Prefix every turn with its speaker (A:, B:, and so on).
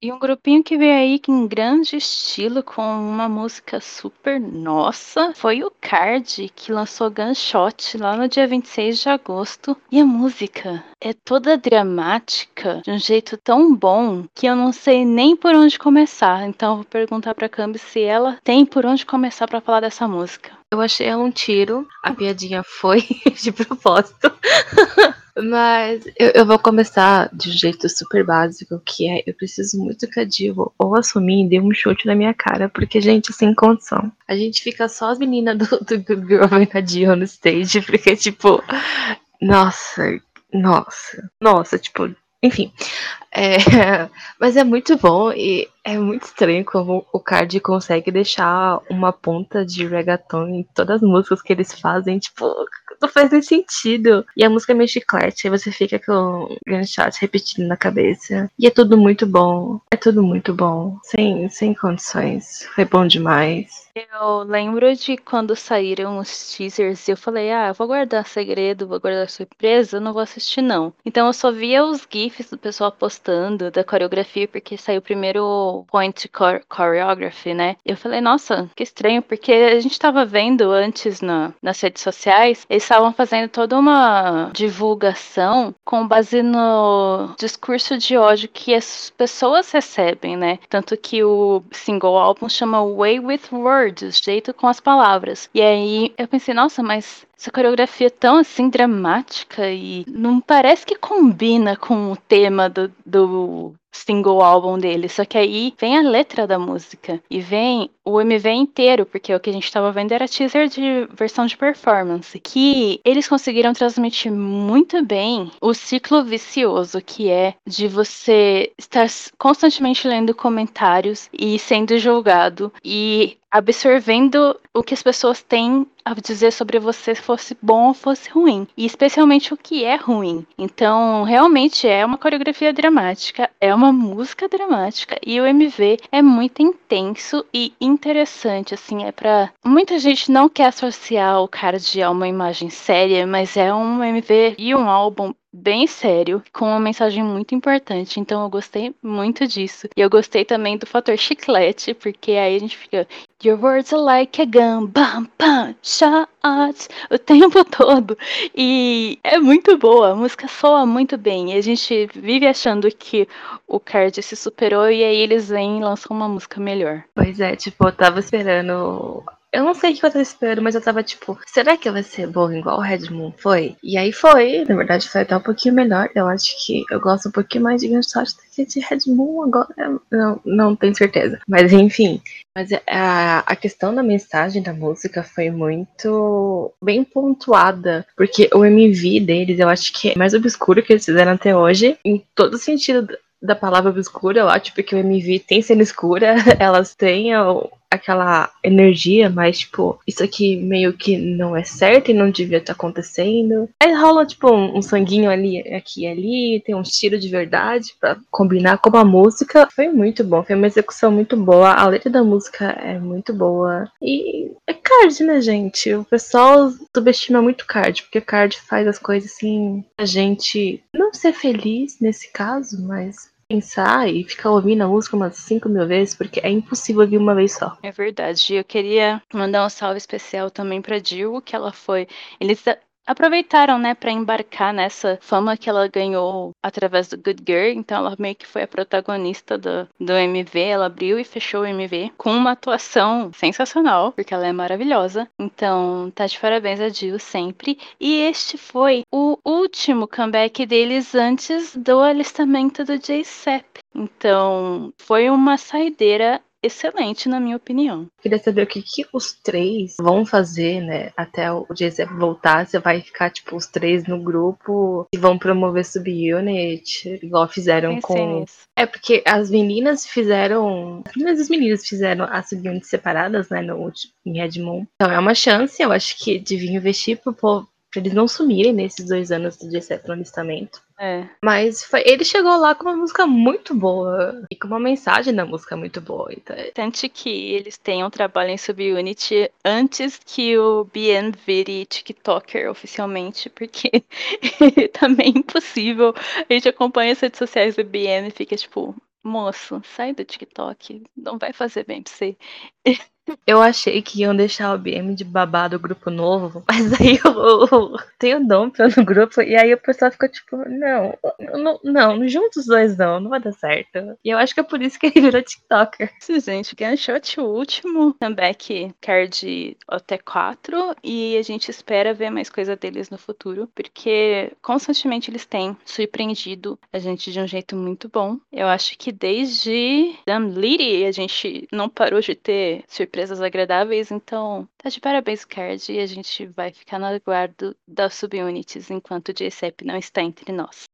A: E um grupinho que veio aí em grande estilo, com uma música super nossa, foi o Card, que lançou Gunshot lá no dia 26 de agosto. E a música é toda dramática, de um jeito tão bom, que eu não sei nem por onde começar. Então eu vou perguntar pra Cambi se ela tem por onde começar para falar dessa música.
B: Eu achei ela um tiro, a piadinha foi de propósito. Mas eu, eu, vou começar de um jeito super básico, que é eu preciso muito que a Divo ou assumir e dê um chute na minha cara, porque, gente, sem condição. A gente fica só as meninas do, do Good Girl vendo a Divo no stage, porque, tipo, nossa, nossa, nossa, tipo, enfim. É, mas é muito bom e é muito estranho como o Card consegue deixar uma ponta de reggaeton em todas as músicas que eles fazem, tipo, não faz nem sentido. E a música é meio chiclete, aí você fica com gunshot repetindo na cabeça. E é tudo muito bom. É tudo muito bom. Sem, sem condições. Foi bom demais.
A: Eu lembro de quando saíram os teasers e eu falei, ah, eu vou guardar segredo, vou guardar surpresa, não vou assistir não. Então eu só via os GIFs do pessoal postando da coreografia, porque saiu primeiro Point Choreography, né? Eu falei, nossa, que estranho, porque a gente tava vendo antes na, nas redes sociais, eles estavam fazendo toda uma divulgação com base no discurso de ódio que as pessoas recebem, né? Tanto que o single álbum chama Way with words, jeito com as palavras. E aí eu pensei, nossa, mas essa coreografia tão assim dramática e não parece que combina com o tema do, do single álbum dele. Só que aí vem a letra da música e vem o MV inteiro, porque o que a gente estava vendo era teaser de versão de performance, que eles conseguiram transmitir muito bem o ciclo vicioso que é de você estar constantemente lendo comentários e sendo julgado e absorvendo o que as pessoas têm a dizer sobre você fosse bom ou fosse ruim, e especialmente o que é ruim. Então, realmente é uma coreografia dramática, é uma música dramática e o MV é muito intenso e interessante, assim, é para muita gente não quer associar o Card a uma imagem séria, mas é um MV e um álbum bem sério, com uma mensagem muito importante. Então eu gostei muito disso. E eu gostei também do fator chiclete, porque aí a gente fica Your words are like a gun, bam, bam, shot, o tempo todo. E é muito boa, a música soa muito bem. E a gente vive achando que o Card se superou e aí eles vêm e lançam uma música melhor.
B: Pois é, tipo, eu tava esperando eu não sei o que eu tava esperando, mas eu tava tipo, será que vai ser bom igual o Red Moon foi? E aí foi. Na verdade, foi até um pouquinho melhor. Eu acho que eu gosto um pouquinho mais de Gunshot do que de Red Moon agora. Não, não tenho certeza. Mas enfim. Mas a, a questão da mensagem da música foi muito bem pontuada. Porque o MV deles, eu acho que é mais obscuro que eles fizeram até hoje. Em todo sentido da palavra obscura, eu acho, porque o MV tem cena escura, elas têm aquela energia, mas, tipo, isso aqui meio que não é certo e não devia estar tá acontecendo. Aí rola, tipo, um, um, sanguinho ali, aqui e ali, tem um tiro de verdade para combinar com a música. Foi muito bom, foi uma execução muito boa, a letra da música é muito boa. E é card, né, gente? O pessoal subestima muito card, porque card faz as coisas assim, a gente não ser feliz nesse caso, mas pensar e ficar ouvindo a música umas 5 mil vezes, porque é impossível ouvir uma vez só.
A: É verdade. Eu queria mandar um salve especial também pra Jill, que ela foi. Eles aproveitaram, né, para embarcar nessa fama que ela ganhou através do Good Girl. Então ela meio que foi a protagonista do, do MV. Ela abriu e fechou o MV com uma atuação sensacional, porque ela é maravilhosa. Então tá de parabéns a Jill sempre. E este foi o último comeback deles antes do alistamento do J-Sep. Então foi uma saideira excelente, na minha opinião.
B: Queria saber o que, que os três vão fazer, né? Até o Joseph voltar, você vai ficar, tipo, os três no grupo e vão promover subunit, igual fizeram Pensei com. Nisso. É, porque as meninas fizeram. As meninas os meninos fizeram as subunits separadas, né? No, em Redmond. Então é uma chance, eu acho que devia investir pro povo pra eles não sumirem nesses dois anos do G7 no alistamento.
A: É.
B: Mas foi, ele chegou lá com uma música muito boa e com uma mensagem da música muito boa. Então...
A: Tente que eles tenham trabalho em Subunity antes que o BN vire TikToker oficialmente, porque também é impossível. A gente acompanha as redes sociais do BN e fica tipo, moço, sai do TikTok, não vai fazer bem pra você.
B: Eu achei que iam deixar o BM de babá do grupo novo, mas aí eu, tem o Dom no grupo, e aí o pessoal fica tipo, não, não, não, juntos os dois não, não vai dar certo. E eu acho que é por isso que ele virou TikToker.
A: Sim, gente, Gunshot, o último comeback card OT4, e a gente espera ver mais coisa deles no futuro, porque constantemente eles têm surpreendido a gente de um jeito muito bom. Eu acho que desde Damn Lady a gente não parou de ter surpresas surpresas agradáveis, então tá de parabéns, Card, e a gente vai ficar no aguardo das subunits enquanto o JCEP não está entre nós.